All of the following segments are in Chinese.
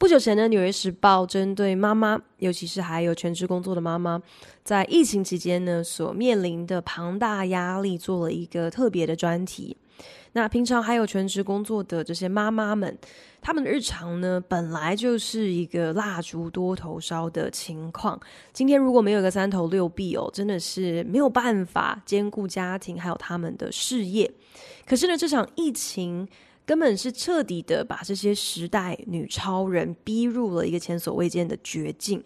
不久前呢，《纽约时报》针对妈妈，尤其是还有全职工作的妈妈，在疫情期间呢所面临的庞大压力，做了一个特别的专题。那平常还有全职工作的这些妈妈们，她们的日常呢，本来就是一个蜡烛多头烧的情况。今天如果没有个三头六臂哦，真的是没有办法兼顾家庭还有他们的事业。可是呢，这场疫情。根本是彻底的把这些时代女超人逼入了一个前所未见的绝境，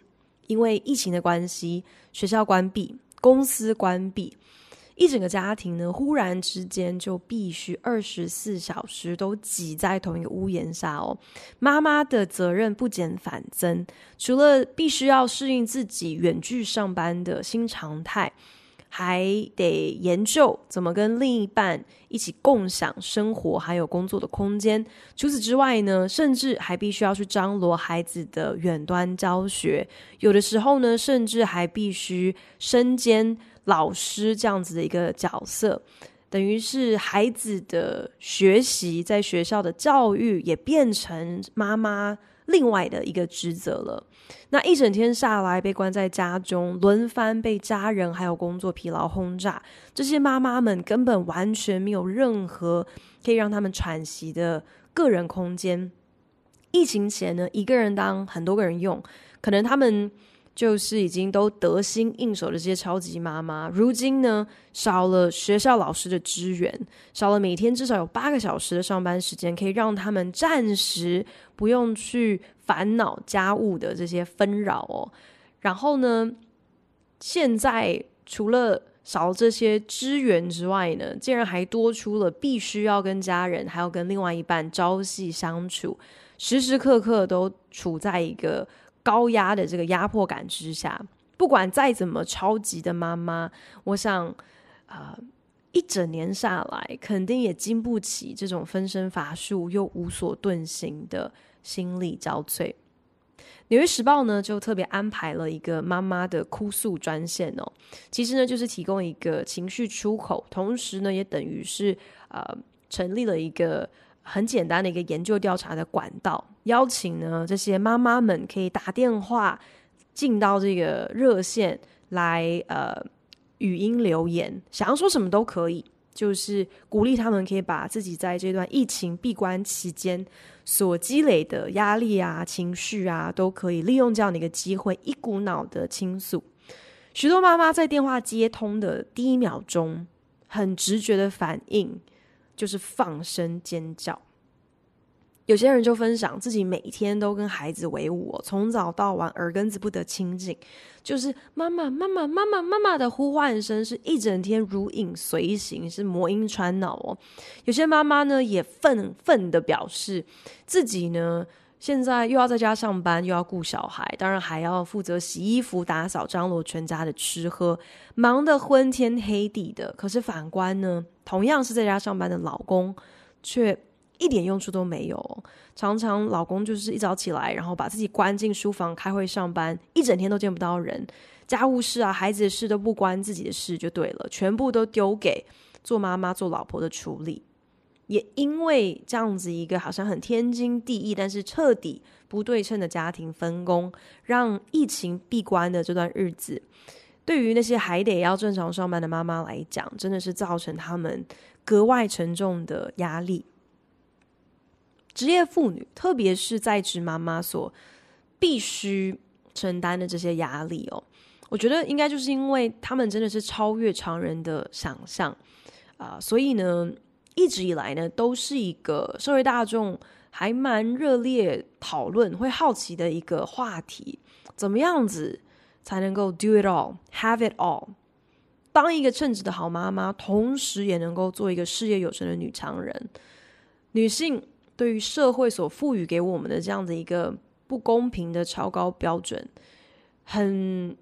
因为疫情的关系，学校关闭，公司关闭，一整个家庭呢，忽然之间就必须二十四小时都挤在同一个屋檐下哦。妈妈的责任不减反增，除了必须要适应自己远距上班的新常态。还得研究怎么跟另一半一起共享生活，还有工作的空间。除此之外呢，甚至还必须要去张罗孩子的远端教学。有的时候呢，甚至还必须身兼老师这样子的一个角色，等于是孩子的学习在学校的教育也变成妈妈另外的一个职责了。那一整天下来，被关在家中，轮番被家人还有工作疲劳轰炸，这些妈妈们根本完全没有任何可以让他们喘息的个人空间。疫情前呢，一个人当很多个人用，可能他们。就是已经都得心应手的这些超级妈妈，如今呢，少了学校老师的支援，少了每天至少有八个小时的上班时间，可以让他们暂时不用去烦恼家务的这些纷扰哦。然后呢，现在除了少了这些支援之外呢，竟然还多出了必须要跟家人还要跟另外一半朝夕相处，时时刻刻都处在一个。高压的这个压迫感之下，不管再怎么超级的妈妈，我想，呃，一整年下来，肯定也经不起这种分身乏术又无所遁形的心力交瘁。纽约时报呢，就特别安排了一个妈妈的哭诉专线哦，其实呢，就是提供一个情绪出口，同时呢，也等于是呃，成立了一个。很简单的一个研究调查的管道，邀请呢这些妈妈们可以打电话进到这个热线来，呃，语音留言，想要说什么都可以，就是鼓励他们可以把自己在这段疫情闭关期间所积累的压力啊、情绪啊，都可以利用这样的一个机会，一股脑的倾诉。许多妈妈在电话接通的第一秒钟，很直觉的反应。就是放声尖叫。有些人就分享自己每天都跟孩子为伍，从早到晚耳根子不得清净，就是妈妈妈妈妈妈妈妈的呼唤声是一整天如影随形，是魔音穿脑哦。有些妈妈呢也愤愤的表示自己呢。现在又要在家上班，又要顾小孩，当然还要负责洗衣服、打扫、张罗全家的吃喝，忙得昏天黑地的。可是反观呢，同样是在家上班的老公，却一点用处都没有。常常老公就是一早起来，然后把自己关进书房开会上班，一整天都见不到人，家务事啊、孩子的事都不关自己的事就对了，全部都丢给做妈妈、做老婆的处理。也因为这样子一个好像很天经地义，但是彻底不对称的家庭分工，让疫情闭关的这段日子，对于那些还得要正常上班的妈妈来讲，真的是造成他们格外沉重的压力。职业妇女，特别是在职妈妈所必须承担的这些压力哦，我觉得应该就是因为他们真的是超越常人的想象啊，所以呢。一直以来呢，都是一个社会大众还蛮热烈讨论、会好奇的一个话题。怎么样子才能够 do it all, have it all？当一个称职的好妈妈，同时也能够做一个事业有成的女强人。女性对于社会所赋予给我们的这样的一个不公平的超高标准，很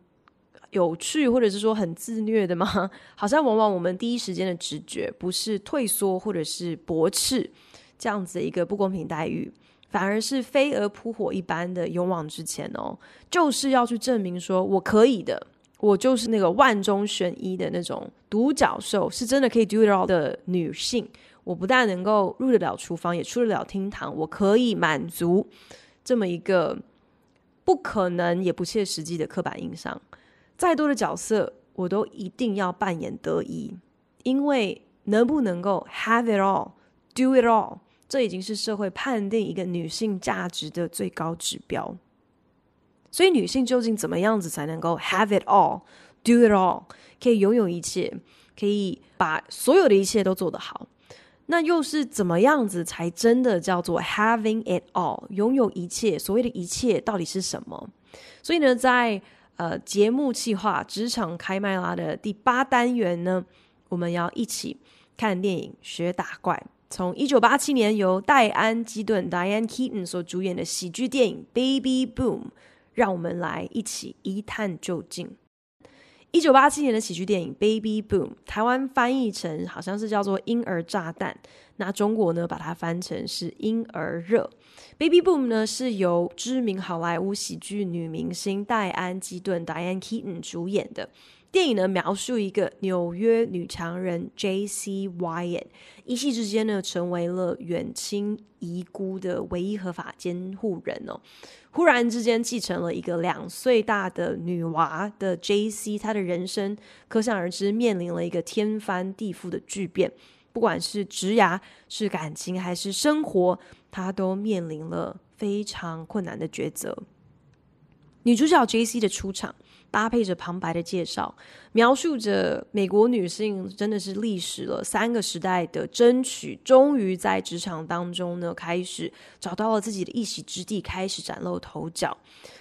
有趣，或者是说很自虐的吗？好像往往我们第一时间的直觉不是退缩或者是驳斥这样子一个不公平待遇，反而是飞蛾扑火一般的勇往直前哦，就是要去证明说我可以的，我就是那个万中选一的那种独角兽，是真的可以 do it all 的女性。我不但能够入得了厨房，也出得了厅堂，我可以满足这么一个不可能也不切实际的刻板印象。再多的角色，我都一定要扮演得宜，因为能不能够 have it all, do it all，这已经是社会判定一个女性价值的最高指标。所以，女性究竟怎么样子才能够 have it all, do it all，可以拥有一切，可以把所有的一切都做得好？那又是怎么样子才真的叫做 having it all，拥有一切？所谓的一切到底是什么？所以呢，在呃，节目企划职场开麦拉的第八单元呢，我们要一起看电影学打怪。从一九八七年由戴安·基顿 （Diane Keaton） 所主演的喜剧电影《Baby Boom》，让我们来一起一探究竟。一九八七年的喜剧电影《Baby Boom》，台湾翻译成好像是叫做“婴儿炸弹”，那中国呢把它翻成是“婴儿热”。Baby Boom 呢，是由知名好莱坞喜剧女明星戴安·基顿 （Diane Keaton） 主演的电影呢，描述一个纽约女强人 J.C. Wyatt 一夕之间呢，成为了远亲遗孤的唯一合法监护人哦。忽然之间继承了一个两岁大的女娃的 J.C.，她的人生可想而知，面临了一个天翻地覆的巨变。不管是职涯、是感情还是生活，她都面临了非常困难的抉择。女主角 J.C. 的出场，搭配着旁白的介绍，描述着美国女性真的是历史了三个时代的争取，终于在职场当中呢，开始找到了自己的一席之地，开始崭露头角。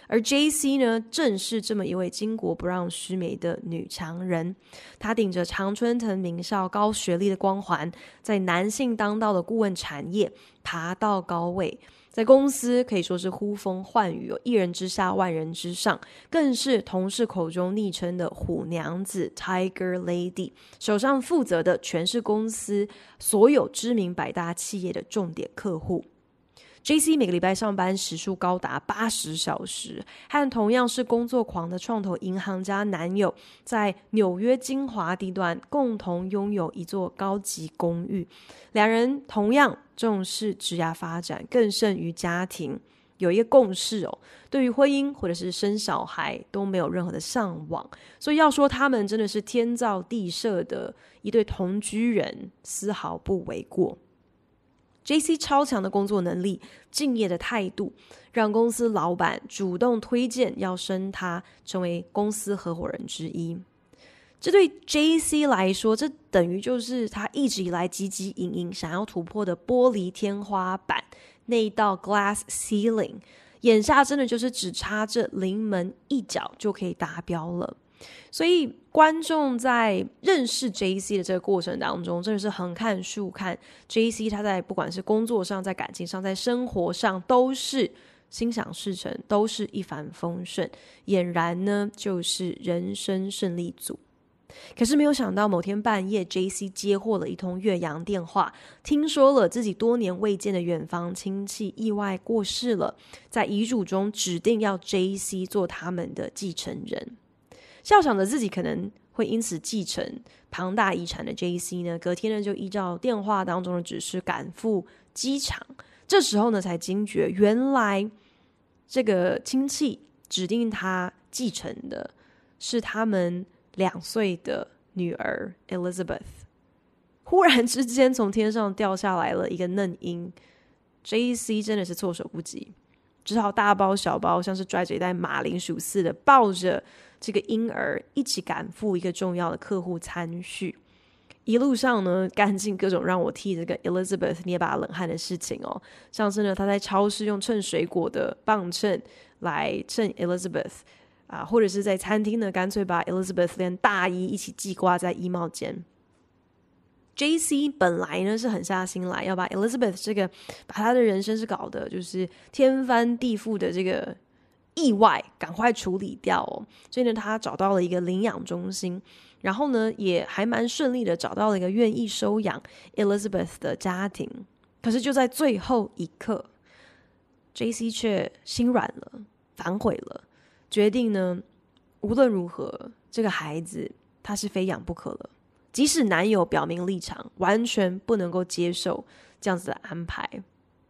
而 J.C. 呢，正是这么一位巾帼不让须眉的女强人。她顶着常春藤名校高学历的光环，在男性当道的顾问产业爬到高位。在公司可以说是呼风唤雨，一人之下，万人之上，更是同事口中昵称的“虎娘子 ”（Tiger Lady），手上负责的全是公司所有知名百大企业的重点客户。J.C. 每个礼拜上班时数高达八十小时，和同样是工作狂的创投银行家男友，在纽约精华地段共同拥有一座高级公寓。两人同样重视职业发展，更胜于家庭，有一个共识哦，对于婚姻或者是生小孩都没有任何的向往。所以要说他们真的是天造地设的一对同居人，丝毫不为过。J.C. 超强的工作能力、敬业的态度，让公司老板主动推荐要升他成为公司合伙人之一。这对 J.C. 来说，这等于就是他一直以来汲汲营营想要突破的玻璃天花板，那一道 glass ceiling，眼下真的就是只差这临门一脚就可以达标了。所以，观众在认识 J.C. 的这个过程当中，真的是横看竖看 J.C. 他在不管是工作上、在感情上、在生活上，都是心想事成，都是一帆风顺，俨然呢就是人生胜利组。可是没有想到，某天半夜，J.C. 接获了一通越洋电话，听说了自己多年未见的远方亲戚意外过世了，在遗嘱中指定要 J.C. 做他们的继承人。笑想着自己可能会因此继承庞大遗产的 J.C. 呢，隔天呢就依照电话当中的指示赶赴机场。这时候呢才惊觉，原来这个亲戚指定他继承的是他们两岁的女儿 Elizabeth。忽然之间从天上掉下来了一个嫩婴，J.C. 真的是措手不及，只好大包小包，像是拽着一袋马铃薯似的抱着。这个婴儿一起赶赴一个重要的客户参叙，一路上呢，干尽各种让我替这个 Elizabeth 捏把冷汗的事情哦。上次呢，他在超市用称水果的磅秤来称 Elizabeth 啊，或者是在餐厅呢，干脆把 Elizabeth 连大衣一起系挂在衣帽间。J.C. 本来呢是狠下心来要把 Elizabeth 这个把他的人生是搞得就是天翻地覆的这个意外赶快处理掉哦，所以呢他找到了一个领养中心，然后呢也还蛮顺利的找到了一个愿意收养 Elizabeth 的家庭。可是就在最后一刻，J.C. 却心软了，反悔了，决定呢无论如何这个孩子他是非养不可了。即使男友表明立场，完全不能够接受这样子的安排，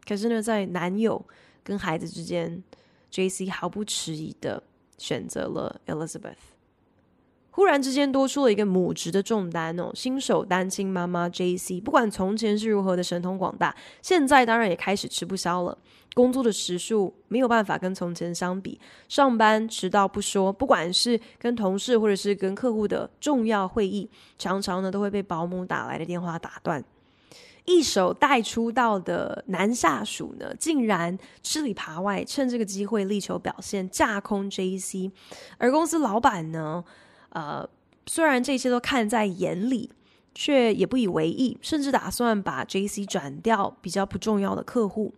可是呢，在男友跟孩子之间，J.C. 毫不迟疑的选择了 Elizabeth。忽然之间多出了一个母职的重担哦，新手单亲妈妈 J.C. 不管从前是如何的神通广大，现在当然也开始吃不消了。工作的时数没有办法跟从前相比，上班迟到不说，不管是跟同事或者是跟客户的重要会议，常常呢都会被保姆打来的电话打断。一手带出道的男下属呢，竟然吃里扒外，趁这个机会力求表现，架空 J.C.，而公司老板呢，呃，虽然这些都看在眼里，却也不以为意，甚至打算把 JC 转掉比较不重要的客户。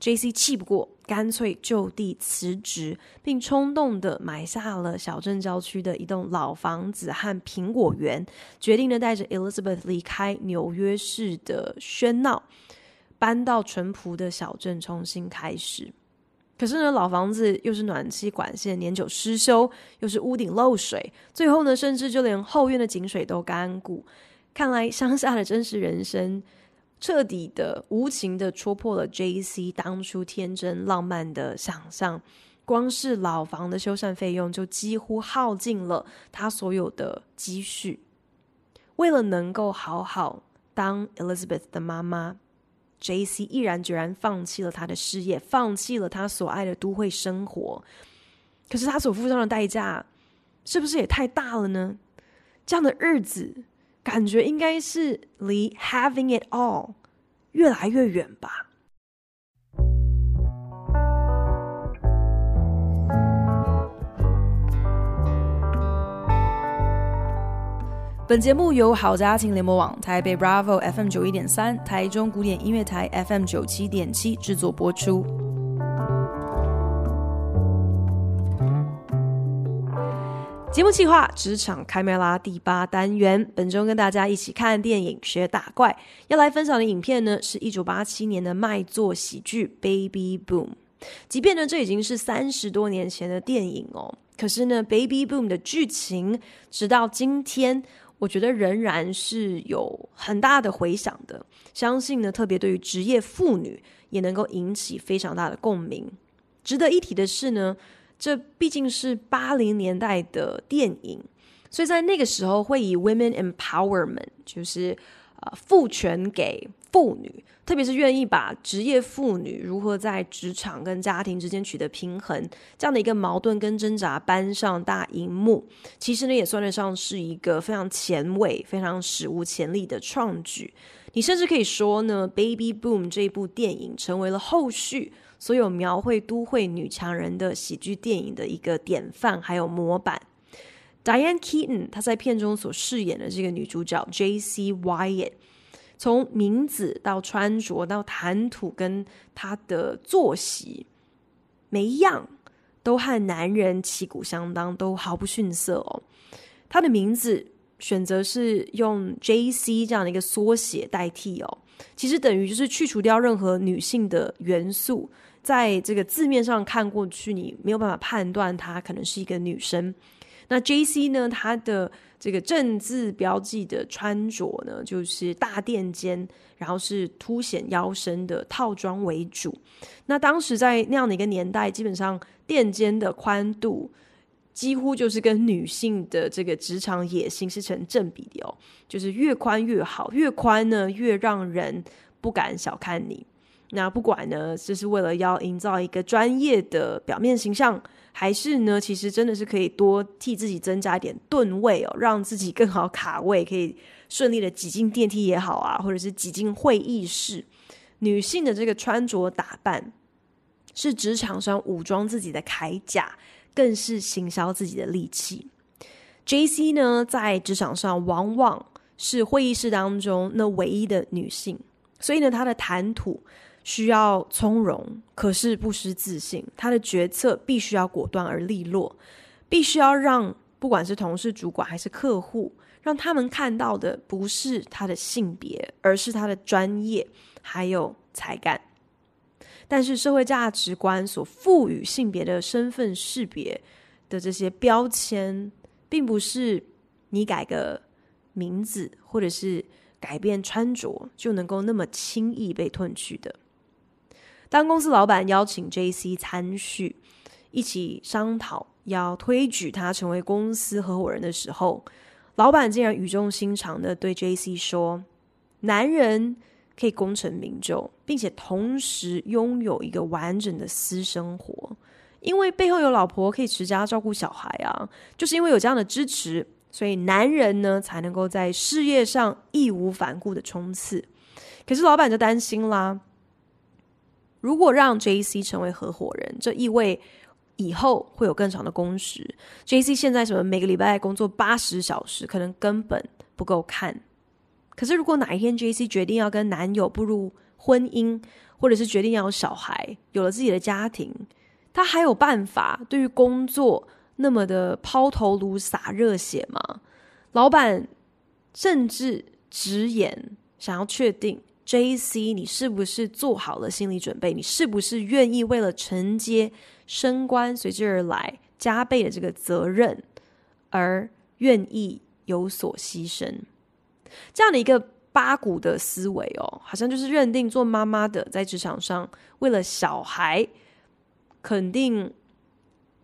JC 气不过，干脆就地辞职，并冲动地买下了小镇郊区的一栋老房子和苹果园，决定呢带着 Elizabeth 离开纽约市的喧闹，搬到淳朴的小镇重新开始。可是呢，老房子又是暖气管线年久失修，又是屋顶漏水，最后呢，甚至就连后院的井水都干固。看来乡下的真实人生，彻底的无情的戳破了 J.C. 当初天真浪漫的想象。光是老房的修缮费用，就几乎耗尽了他所有的积蓄。为了能够好好当 Elizabeth 的妈妈。J.C. 毅然决然放弃了他的事业，放弃了他所爱的都会生活。可是他所付上的代价，是不是也太大了呢？这样的日子，感觉应该是离 having it all 越来越远吧。本节目由好家庭联播网、台北 Bravo FM 九一点三、台中古典音乐台 FM 九七点七制作播出。节目计划：职场开麦拉第八单元，本周跟大家一起看电影学打怪。要来分享的影片呢，是一九八七年的卖座喜剧《Baby Boom》。即便呢，这已经是三十多年前的电影哦，可是呢，《Baby Boom》的剧情直到今天。我觉得仍然是有很大的回响的，相信呢，特别对于职业妇女也能够引起非常大的共鸣。值得一提的是呢，这毕竟是八零年代的电影，所以在那个时候会以 women empowerment，就是呃，赋权给妇女。特别是愿意把职业妇女如何在职场跟家庭之间取得平衡这样的一个矛盾跟挣扎搬上大荧幕，其实呢也算得上是一个非常前卫、非常史无前例的创举。你甚至可以说呢，《Baby Boom》这部电影成为了后续所有描绘都会女强人的喜剧电影的一个典范，还有模板。Diane Keaton 她在片中所饰演的这个女主角 J.C. Wyatt。从名字到穿着到谈吐跟他的作息，每一样都和男人旗鼓相当，都毫不逊色哦。他的名字选择是用 J.C. 这样的一个缩写代替哦，其实等于就是去除掉任何女性的元素，在这个字面上看过去，你没有办法判断她可能是一个女生。那 J.C. 呢，她的这个正字标记的穿着呢，就是大垫肩，然后是凸显腰身的套装为主。那当时在那样的一个年代，基本上垫肩的宽度几乎就是跟女性的这个职场野心是成正比的哦，就是越宽越好，越宽呢越让人不敢小看你。那不管呢，这是为了要营造一个专业的表面形象。还是呢，其实真的是可以多替自己增加一点吨位哦，让自己更好卡位，可以顺利的挤进电梯也好啊，或者是挤进会议室。女性的这个穿着打扮，是职场上武装自己的铠甲，更是行销自己的利器。J.C. 呢，在职场上往往是会议室当中那唯一的女性，所以呢，她的谈吐需要从容，可是不失自信。他的决策必须要果断而利落，必须要让不管是同事、主管还是客户，让他们看到的不是他的性别，而是他的专业还有才干。但是社会价值观所赋予性别的身份识别的这些标签，并不是你改个。名字或者是改变穿着就能够那么轻易被褪去的。当公司老板邀请 JC 参叙，一起商讨要推举他成为公司合伙人的时候，老板竟然语重心长的对 JC 说：“男人可以功成名就，并且同时拥有一个完整的私生活，因为背后有老婆可以持家照顾小孩啊，就是因为有这样的支持。”所以男人呢，才能够在事业上义无反顾的冲刺。可是老板就担心啦，如果让 JC 成为合伙人，这意味以后会有更长的工时。JC 现在什么每个礼拜工作八十小时，可能根本不够看。可是如果哪一天 JC 决定要跟男友步入婚姻，或者是决定要有小孩，有了自己的家庭，他还有办法对于工作那么的抛头颅洒热血吗？老板甚至直言想要确定 JC，你是不是做好了心理准备？你是不是愿意为了承接升官随之而来加倍的这个责任而愿意有所牺牲？这样的一个八股的思维哦，好像就是认定做妈妈的在职场上为了小孩肯定。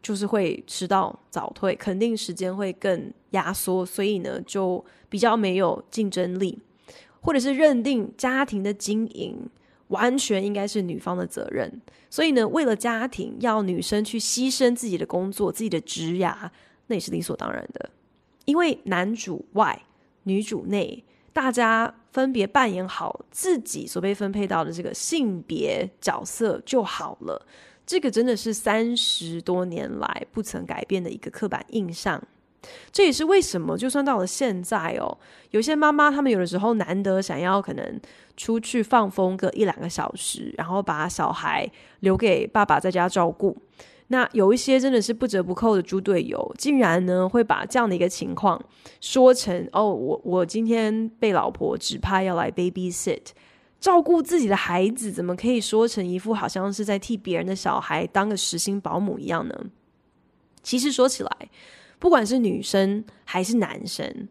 就是会迟到早退，肯定时间会更压缩，所以呢，就比较没有竞争力，或者是认定家庭的经营完全应该是女方的责任，所以呢，为了家庭要女生去牺牲自己的工作、自己的职涯，那也是理所当然的，因为男主外女主内，大家分别扮演好自己所被分配到的这个性别角色就好了。这个真的是三十多年来不曾改变的一个刻板印象，这也是为什么就算到了现在哦，有些妈妈她们有的时候难得想要可能出去放风个一两个小时，然后把小孩留给爸爸在家照顾。那有一些真的是不折不扣的猪队友，竟然呢会把这样的一个情况说成哦，我我今天被老婆指派要来 babysit。照顾自己的孩子，怎么可以说成一副好像是在替别人的小孩当个时薪保姆一样呢？其实说起来，不管是女生还是男生，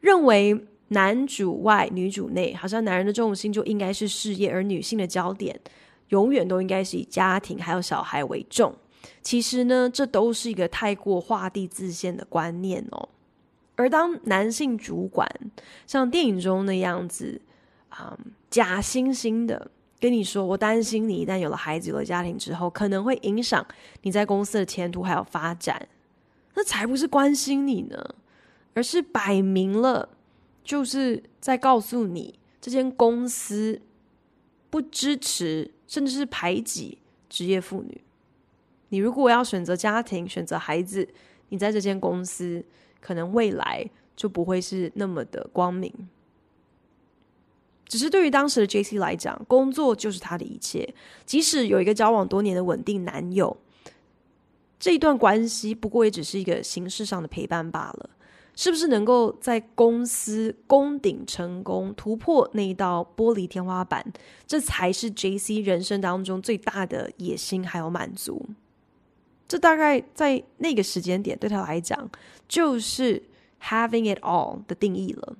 认为男主外女主内，好像男人的重心就应该是事业，而女性的焦点永远都应该是以家庭还有小孩为重。其实呢，这都是一个太过画地自限的观念哦。而当男性主管像电影中那样子，嗯，假惺惺的跟你说，我担心你一旦有了孩子、有了家庭之后，可能会影响你在公司的前途还有发展。那才不是关心你呢，而是摆明了就是在告诉你，这间公司不支持，甚至是排挤职业妇女。你如果要选择家庭、选择孩子，你在这间公司可能未来就不会是那么的光明。只是对于当时的 JC 来讲，工作就是他的一切。即使有一个交往多年的稳定男友，这一段关系不过也只是一个形式上的陪伴罢了。是不是能够在公司攻顶成功，突破那一道玻璃天花板，这才是 JC 人生当中最大的野心还有满足。这大概在那个时间点对他来讲，就是 having it all 的定义了。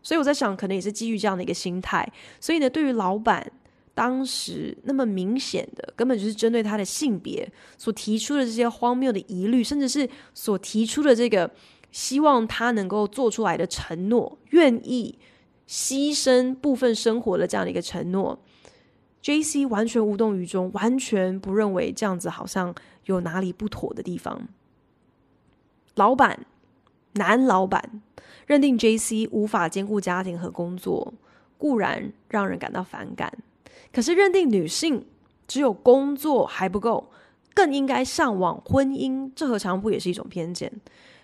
所以我在想，可能也是基于这样的一个心态，所以呢，对于老板当时那么明显的，根本就是针对他的性别所提出的这些荒谬的疑虑，甚至是所提出的这个希望他能够做出来的承诺，愿意牺牲部分生活的这样的一个承诺，JC 完全无动于衷，完全不认为这样子好像有哪里不妥的地方。老板，男老板。认定 JC 无法兼顾家庭和工作，固然让人感到反感。可是认定女性只有工作还不够，更应该向往婚姻，这何尝不也是一种偏见？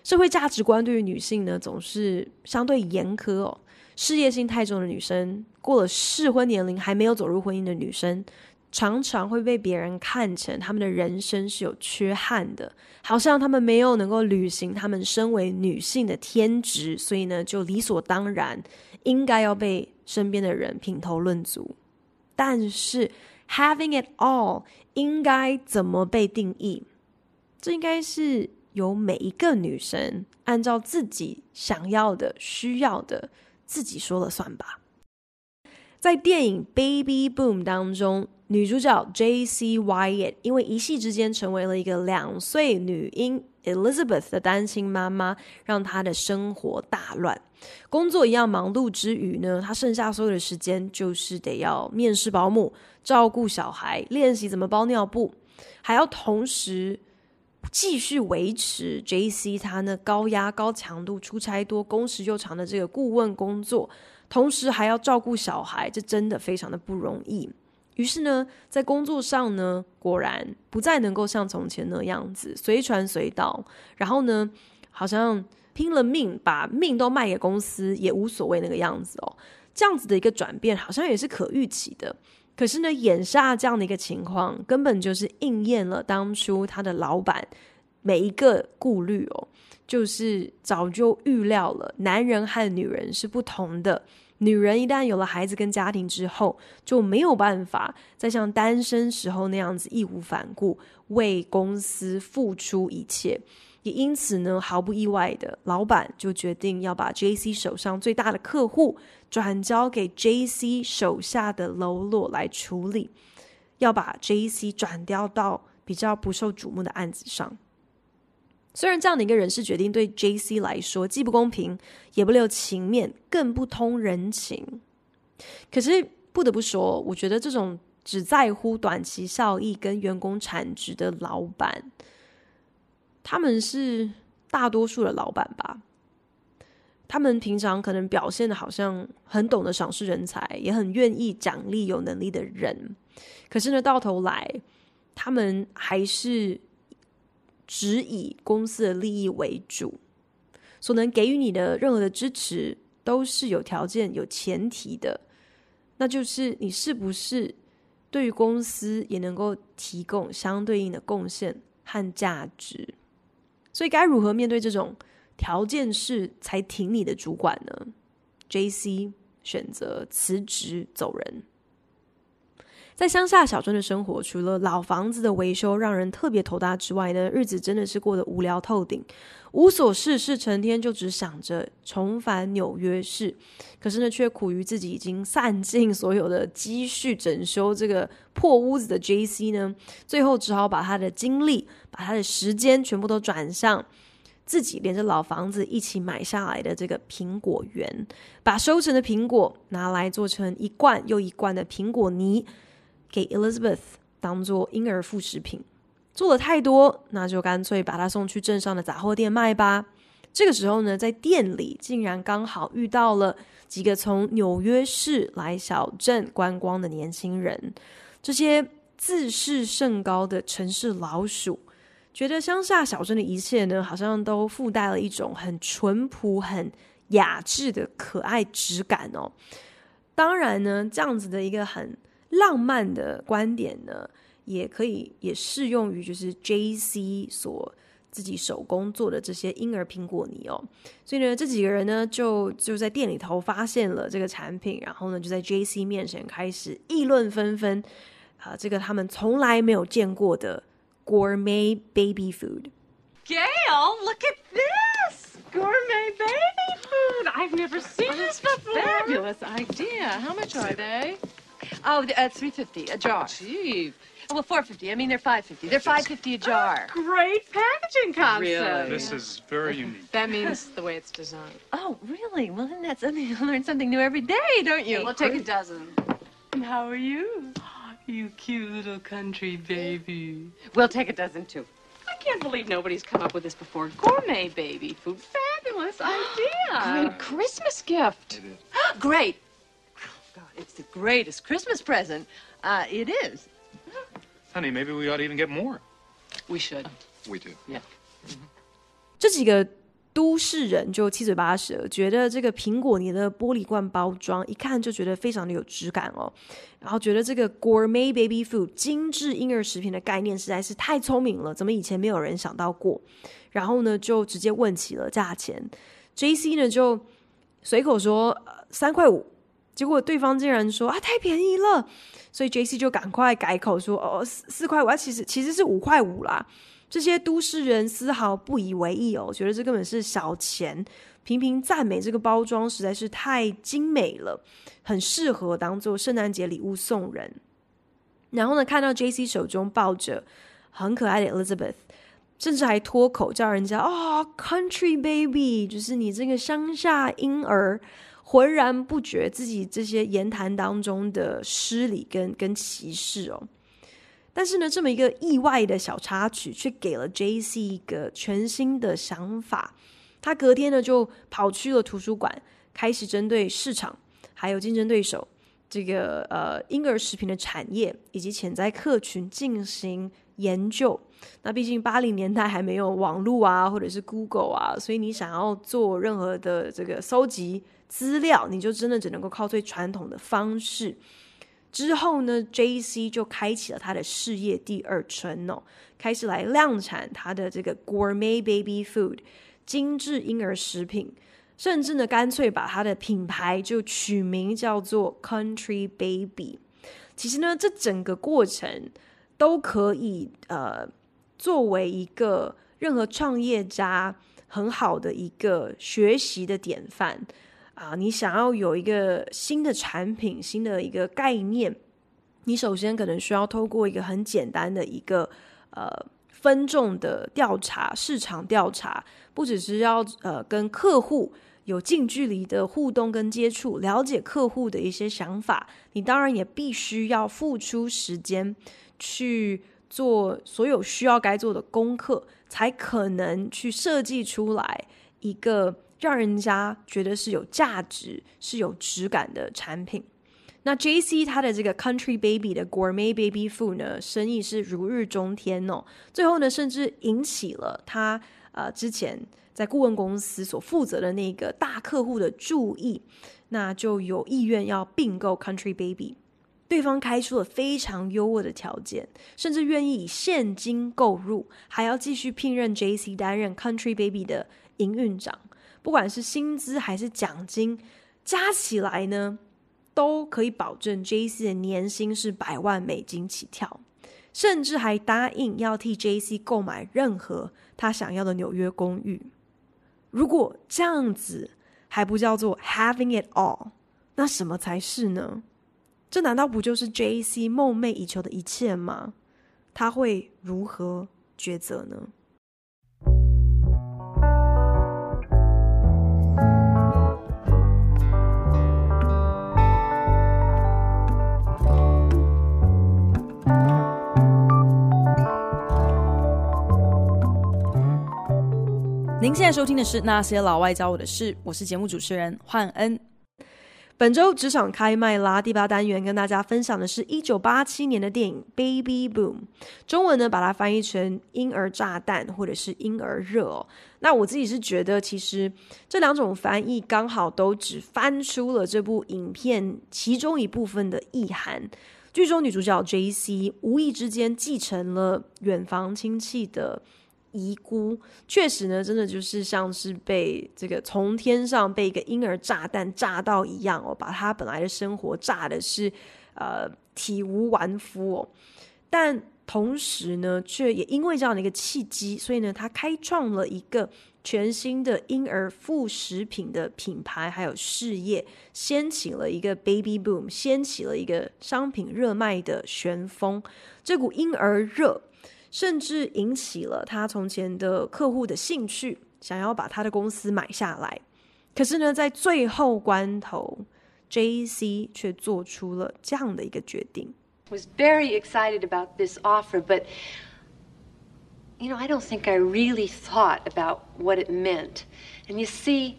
社会价值观对于女性呢，总是相对严苛哦。事业心太重的女生，过了适婚年龄还没有走入婚姻的女生，常常会被别人看成她们的人生是有缺憾的，好像她们没有能够履行她们身为女性的天职，所以呢，就理所当然应该要被身边的人品头论足。但是 having it all 应该怎么被定义？这应该是由每一个女生按照自己想要的、需要的。自己说了算吧。在电影《Baby Boom》当中，女主角 J.C. Wyatt 因为一夕之间成为了一个两岁女婴 Elizabeth 的单亲妈妈，让她的生活大乱。工作一样忙碌之余呢，她剩下所有的时间就是得要面试保姆、照顾小孩、练习怎么包尿布，还要同时。继续维持 J.C. 他那高压、高强度、出差多、工时又长的这个顾问工作，同时还要照顾小孩，这真的非常的不容易。于是呢，在工作上呢，果然不再能够像从前那样子随传随到，然后呢，好像拼了命把命都卖给公司也无所谓那个样子哦。这样子的一个转变，好像也是可预期的。可是呢，眼下这样的一个情况，根本就是应验了当初他的老板每一个顾虑哦，就是早就预料了，男人和女人是不同的。女人一旦有了孩子跟家庭之后，就没有办法再像单身时候那样子义无反顾为公司付出一切。也因此呢，毫不意外的，老板就决定要把 JC 手上最大的客户转交给 JC 手下的喽啰来处理，要把 JC 转调到比较不受瞩目的案子上。虽然这样的一个人事决定对 JC 来说既不公平，也不留情面，更不通人情，可是不得不说，我觉得这种只在乎短期效益跟员工产值的老板。他们是大多数的老板吧？他们平常可能表现的好像很懂得赏识人才，也很愿意奖励有能力的人。可是呢，到头来他们还是只以公司的利益为主，所能给予你的任何的支持都是有条件、有前提的，那就是你是不是对于公司也能够提供相对应的贡献和价值。所以该如何面对这种条件式才挺你的主管呢？JC 选择辞职走人。在乡下小镇的生活，除了老房子的维修让人特别头大之外呢，日子真的是过得无聊透顶，无所事事，成天就只想着重返纽约市。可是呢，却苦于自己已经散尽所有的积蓄整修这个破屋子的 JC 呢，最后只好把他的精力、把他的时间全部都转向自己连着老房子一起买下来的这个苹果园，把收成的苹果拿来做成一罐又一罐的苹果泥。给 Elizabeth 当做婴儿副食品，做了太多，那就干脆把它送去镇上的杂货店卖吧。这个时候呢，在店里竟然刚好遇到了几个从纽约市来小镇观光的年轻人。这些自视甚高的城市老鼠，觉得乡下小镇的一切呢，好像都附带了一种很淳朴、很雅致的可爱质感哦。当然呢，这样子的一个很。浪漫的观点呢，也可以也适用于就是 JC 所自己手工做的这些婴儿苹果泥哦。所以呢，这几个人呢就就在店里头发现了这个产品，然后呢就在 JC 面前开始议论纷纷啊，这个他们从来没有见过的 gourmet baby food。Gail, look at this gourmet baby food. I've never seen this before. Fabulous idea. How much are they? Oh, uh, three fifty a jar. Cheap. Oh, well, four fifty. I mean, they're five fifty. They're five fifty a jar. Great packaging concept. Really? This is very unique. That means the way it's designed. Oh, really? Well, then that's something you learn something new every day, don't you? We'll take a dozen. And how are you? You cute little country baby. We'll take a dozen too. I can't believe nobody's come up with this before. Gourmet baby food. Fabulous idea. Great Christmas gift. Great. God, it's the greatest Christmas present. Uh, it is. Honey, maybe we ought to even get more. We should. We do. Yeah. 这几个都市人就七嘴八舌，觉得这个苹果泥的玻璃罐包装一看就觉得非常的有质感哦，然后觉得这个 gourmet baby food 精致婴儿食品的概念实在是太聪明了，怎么以前没有人想到过？然后呢，就直接问起了价钱，JC 呢就随口说，呃，三块五，结果对方竟然说啊太便宜了，所以 JC 就赶快改口说哦四四块五，啊，其实其实是五块五啦。这些都市人丝毫不以为意哦，觉得这根本是小钱，频频赞美这个包装实在是太精美了，很适合当做圣诞节礼物送人。然后呢，看到 JC 手中抱着很可爱的 Elizabeth，甚至还脱口叫人家哦，Country Baby，就是你这个乡下婴儿，浑然不觉自己这些言谈当中的失礼跟跟歧视哦。但是呢，这么一个意外的小插曲，却给了 JC 一个全新的想法。他隔天呢，就跑去了图书馆，开始针对市场还有竞争对手这个呃婴儿食品的产业以及潜在客群进行研究。那毕竟八零年代还没有网络啊，或者是 Google 啊，所以你想要做任何的这个搜集资料，你就真的只能够靠最传统的方式。之后呢，JC 就开启了他的事业第二春哦，开始来量产他的这个 Gourmet Baby Food 精致婴儿食品，甚至呢，干脆把他的品牌就取名叫做 Country Baby。其实呢，这整个过程都可以呃作为一个任何创业家很好的一个学习的典范。啊，你想要有一个新的产品、新的一个概念，你首先可能需要透过一个很简单的一个呃分众的调查、市场调查，不只是要呃跟客户有近距离的互动跟接触，了解客户的一些想法，你当然也必须要付出时间去做所有需要该做的功课，才可能去设计出来一个。让人家觉得是有价值、是有质感的产品。那 JC 他的这个 Country Baby 的 Gourmet Baby Food 呢，生意是如日中天哦。最后呢，甚至引起了他呃之前在顾问公司所负责的那个大客户的注意，那就有意愿要并购 Country Baby。对方开出了非常优渥的条件，甚至愿意以现金购入，还要继续聘任 JC 担任 Country Baby 的营运长。不管是薪资还是奖金，加起来呢，都可以保证 JC 的年薪是百万美金起跳，甚至还答应要替 JC 购买任何他想要的纽约公寓。如果这样子还不叫做 having it all，那什么才是呢？这难道不就是 JC 梦寐以求的一切吗？他会如何抉择呢？您现在收听的是《那些老外教我的事》，我是节目主持人焕恩。本周职场开麦啦，第八单元跟大家分享的是一九八七年的电影《Baby Boom》，中文呢把它翻译成“婴儿炸弹”或者是“婴儿热”哦。那我自己是觉得，其实这两种翻译刚好都只翻出了这部影片其中一部分的意涵。剧中女主角 JC 无意之间继承了远房亲戚的。遗孤确实呢，真的就是像是被这个从天上被一个婴儿炸弹炸到一样哦，把他本来的生活炸的是呃体无完肤哦。但同时呢，却也因为这样的一个契机，所以呢，他开创了一个全新的婴儿副食品的品牌，还有事业，掀起了一个 baby boom，掀起了一个商品热卖的旋风。这股婴儿热。甚至引起了他从前的客户的兴趣，想要把他的公司买下来。可是呢，在最后关头，JC 却做出了这样的一个决定。Was very excited about this offer, but you know, I don't think I really thought about what it meant. And you see,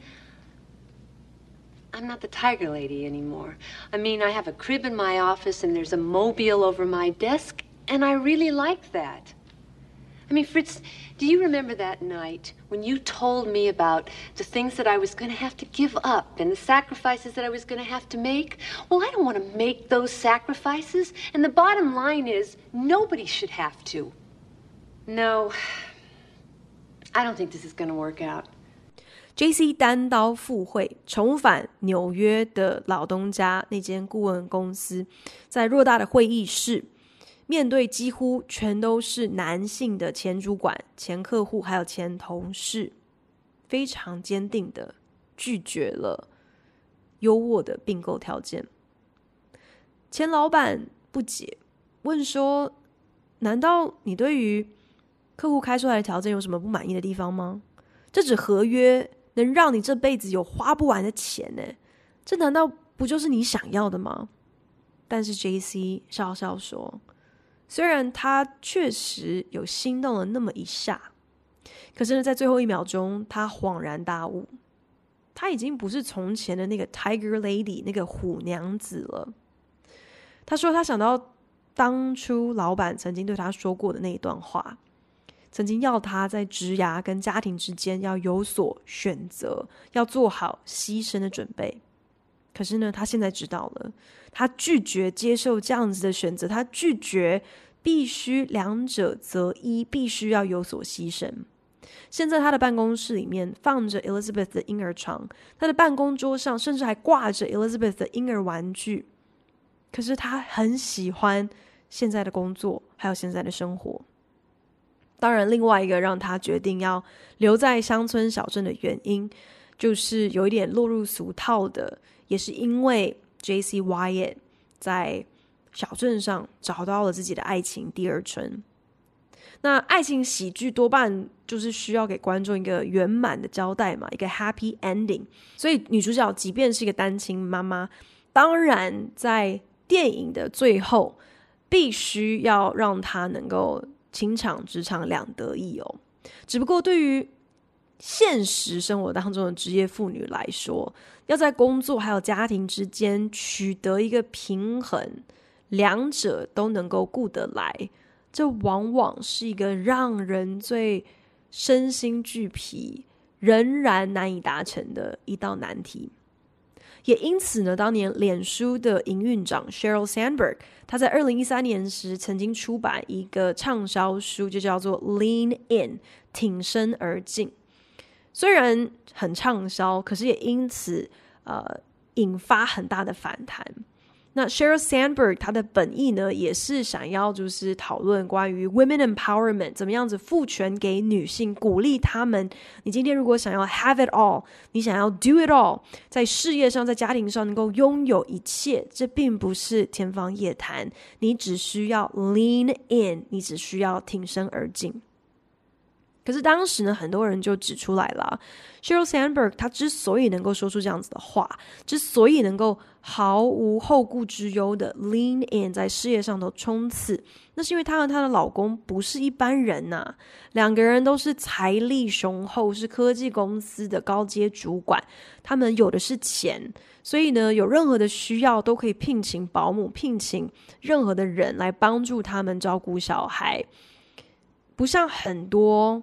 I'm not the tiger lady anymore. I mean, I have a crib in my office and there's a mobile over my desk, and I really like that. I mean, Fritz, do you remember that night when you told me about the things that I was going to have to give up and the sacrifices that I was going to have to make? Well, I don't want to make those sacrifices. And the bottom line is, nobody should have to. No, I don't think this is going to work out. J.C. 单刀赴会，重返纽约的老东家那间顾问公司，在偌大的会议室。 面对几乎全都是男性的前主管、前客户，还有前同事，非常坚定的拒绝了优渥的并购条件。前老板不解问说：“难道你对于客户开出来的条件有什么不满意的地方吗？这纸合约能让你这辈子有花不完的钱呢？这难道不就是你想要的吗？”但是 J.C. 笑笑说。虽然他确实有心动了那么一下，可是呢，在最后一秒钟，他恍然大悟，他已经不是从前的那个 Tiger Lady 那个虎娘子了。他说，他想到当初老板曾经对他说过的那一段话，曾经要他在职涯跟家庭之间要有所选择，要做好牺牲的准备。可是呢，他现在知道了，他拒绝接受这样子的选择，他拒绝必须两者择一，必须要有所牺牲。现在他的办公室里面放着 Elizabeth 的婴儿床，他的办公桌上甚至还挂着 Elizabeth 的婴儿玩具。可是他很喜欢现在的工作，还有现在的生活。当然，另外一个让他决定要留在乡村小镇的原因，就是有一点落入俗套的。也是因为 J.C. Wyatt 在小镇上找到了自己的爱情第二春。那爱情喜剧多半就是需要给观众一个圆满的交代嘛，一个 happy ending。所以女主角即便是一个单亲妈妈，当然在电影的最后必须要让她能够情场职场两得意哦。只不过对于现实生活当中的职业妇女来说，要在工作还有家庭之间取得一个平衡，两者都能够顾得来，这往往是一个让人最身心俱疲、仍然难以达成的一道难题。也因此呢，当年脸书的营运长 Sheryl Sandberg，他在二零一三年时曾经出版一个畅销书，就叫做《Lean In》，挺身而进。虽然很畅销，可是也因此呃引发很大的反弹。那 Sheryl Sandberg 她的本意呢，也是想要就是讨论关于 women empowerment 怎么样子赋权给女性，鼓励她们。你今天如果想要 have it all，你想要 do it all，在事业上、在家庭上能够拥有一切，这并不是天方夜谭。你只需要 lean in，你只需要挺身而进。可是当时呢，很多人就指出来了，Sheryl Sandberg 他之所以能够说出这样子的话，之所以能够毫无后顾之忧的 lean in 在事业上头冲刺，那是因为她和她的老公不是一般人呐、啊，两个人都是财力雄厚，是科技公司的高阶主管，他们有的是钱，所以呢，有任何的需要都可以聘请保姆，聘请任何的人来帮助他们照顾小孩，不像很多。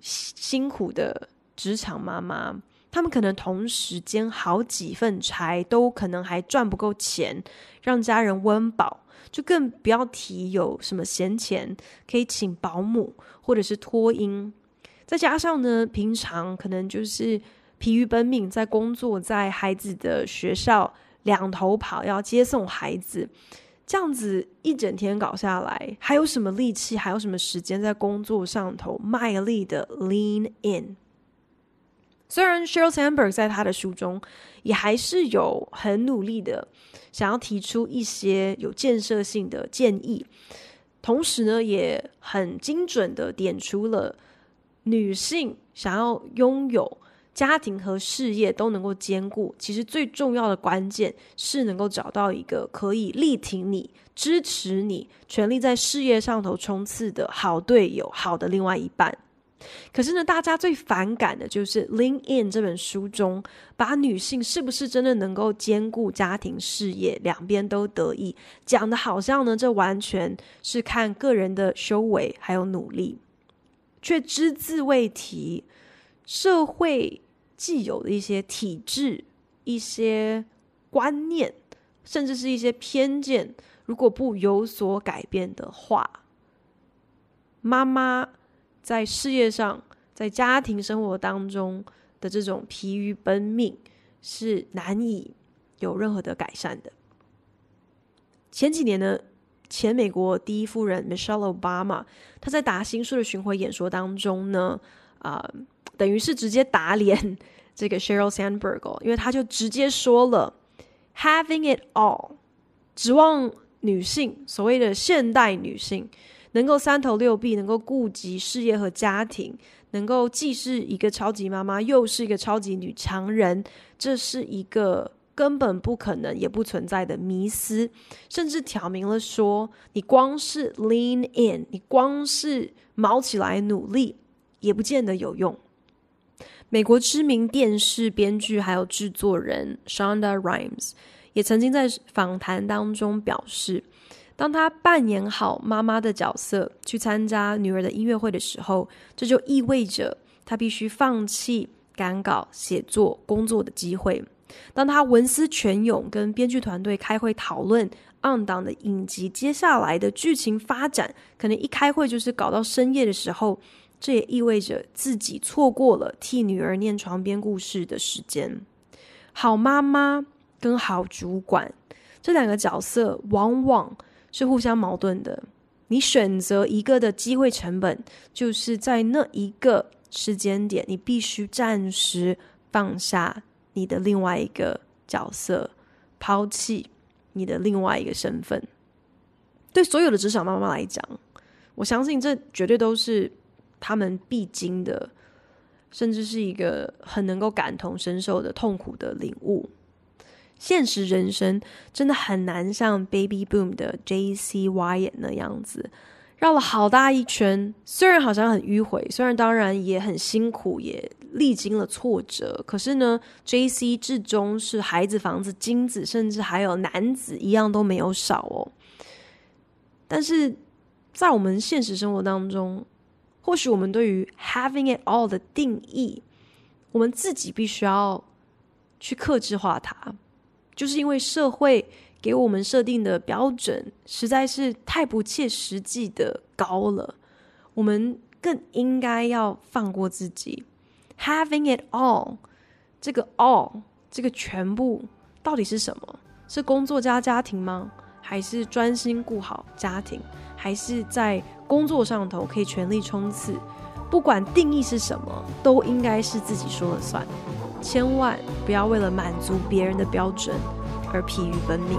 辛苦的职场妈妈，他们可能同时兼好几份差，都可能还赚不够钱让家人温饱，就更不要提有什么闲钱可以请保姆或者是托婴。再加上呢，平常可能就是疲于奔命，在工作，在孩子的学校两头跑，要接送孩子。这样子一整天搞下来，还有什么力气，还有什么时间在工作上头卖力的 lean in？虽然 Sheryl Sandberg 在他的书中也还是有很努力的想要提出一些有建设性的建议，同时呢，也很精准的点出了女性想要拥有。家庭和事业都能够兼顾，其实最重要的关键是能够找到一个可以力挺你、支持你、全力在事业上头冲刺的好队友、好的另外一半。可是呢，大家最反感的就是《Lean In》这本书中，把女性是不是真的能够兼顾家庭事业，两边都得意，讲的好像呢，这完全是看个人的修为还有努力，却只字未提社会既有的一些体制、一些观念，甚至是一些偏见，如果不有所改变的话，妈妈。在事业上，在家庭生活当中的这种疲于奔命，是难以有任何的改善的。前几年呢，前美国第一夫人 Michelle Obama，她在达新书的巡回演说当中呢，啊、等于是直接打脸 这个 Sheryl Sandberg，因为他就直接说了，Having it all，指望女性，所谓的现代女性。能够三头六臂，能够顾及事业和家庭，能够既是一个超级妈妈，又是一个超级女强人，这是一个根本不可能也不存在的迷思。甚至挑明了说，你光是 lean in，你光是卯起来努力，也不见得有用。美国知名电视编剧还有制作人 Shonda Rhimes 也曾经在访谈当中表示。当他扮演好妈妈的角色，去参加女儿的音乐会的时候，这就意味着他必须放弃赶稿、写作、工作的机会。当他文思泉涌，跟编剧团队开会讨论 on 档的影集接下来的剧情发展，可能一开会就是搞到深夜的时候，这也意味着自己错过了替女儿念床边故事的时间。好妈妈跟好主管这两个角色，往往是互相矛盾的。你选择一个的机会成本，就是在那一个时间点，你必须暂时放下你的另外一个角色，抛弃你的另外一个身份。对所有的职场妈妈来讲，我相信这绝对都是他们必经的，甚至是一个很能够感同身受的痛苦的领悟。现实人生真的很难像 Baby Boom 的 J.C. Y 那样子绕了好大一圈。虽然好像很迂回，虽然当然也很辛苦，也历经了挫折，可是呢，J.C. 至终是孩子、房子、金子，甚至还有男子一样都没有少哦。但是在我们现实生活当中，或许我们对于 Having it all 的定义，我们自己必须要去克制化它。就是因为社会给我们设定的标准实在是太不切实际的高了，我们更应该要放过自己。Having it all，这个 all，这个全部到底是什么？是工作加家庭吗？还是专心顾好家庭？还是在工作上头可以全力冲刺？不管定义是什么，都应该是自己说了算。千万不要为了满足别人的标准而疲于奔命。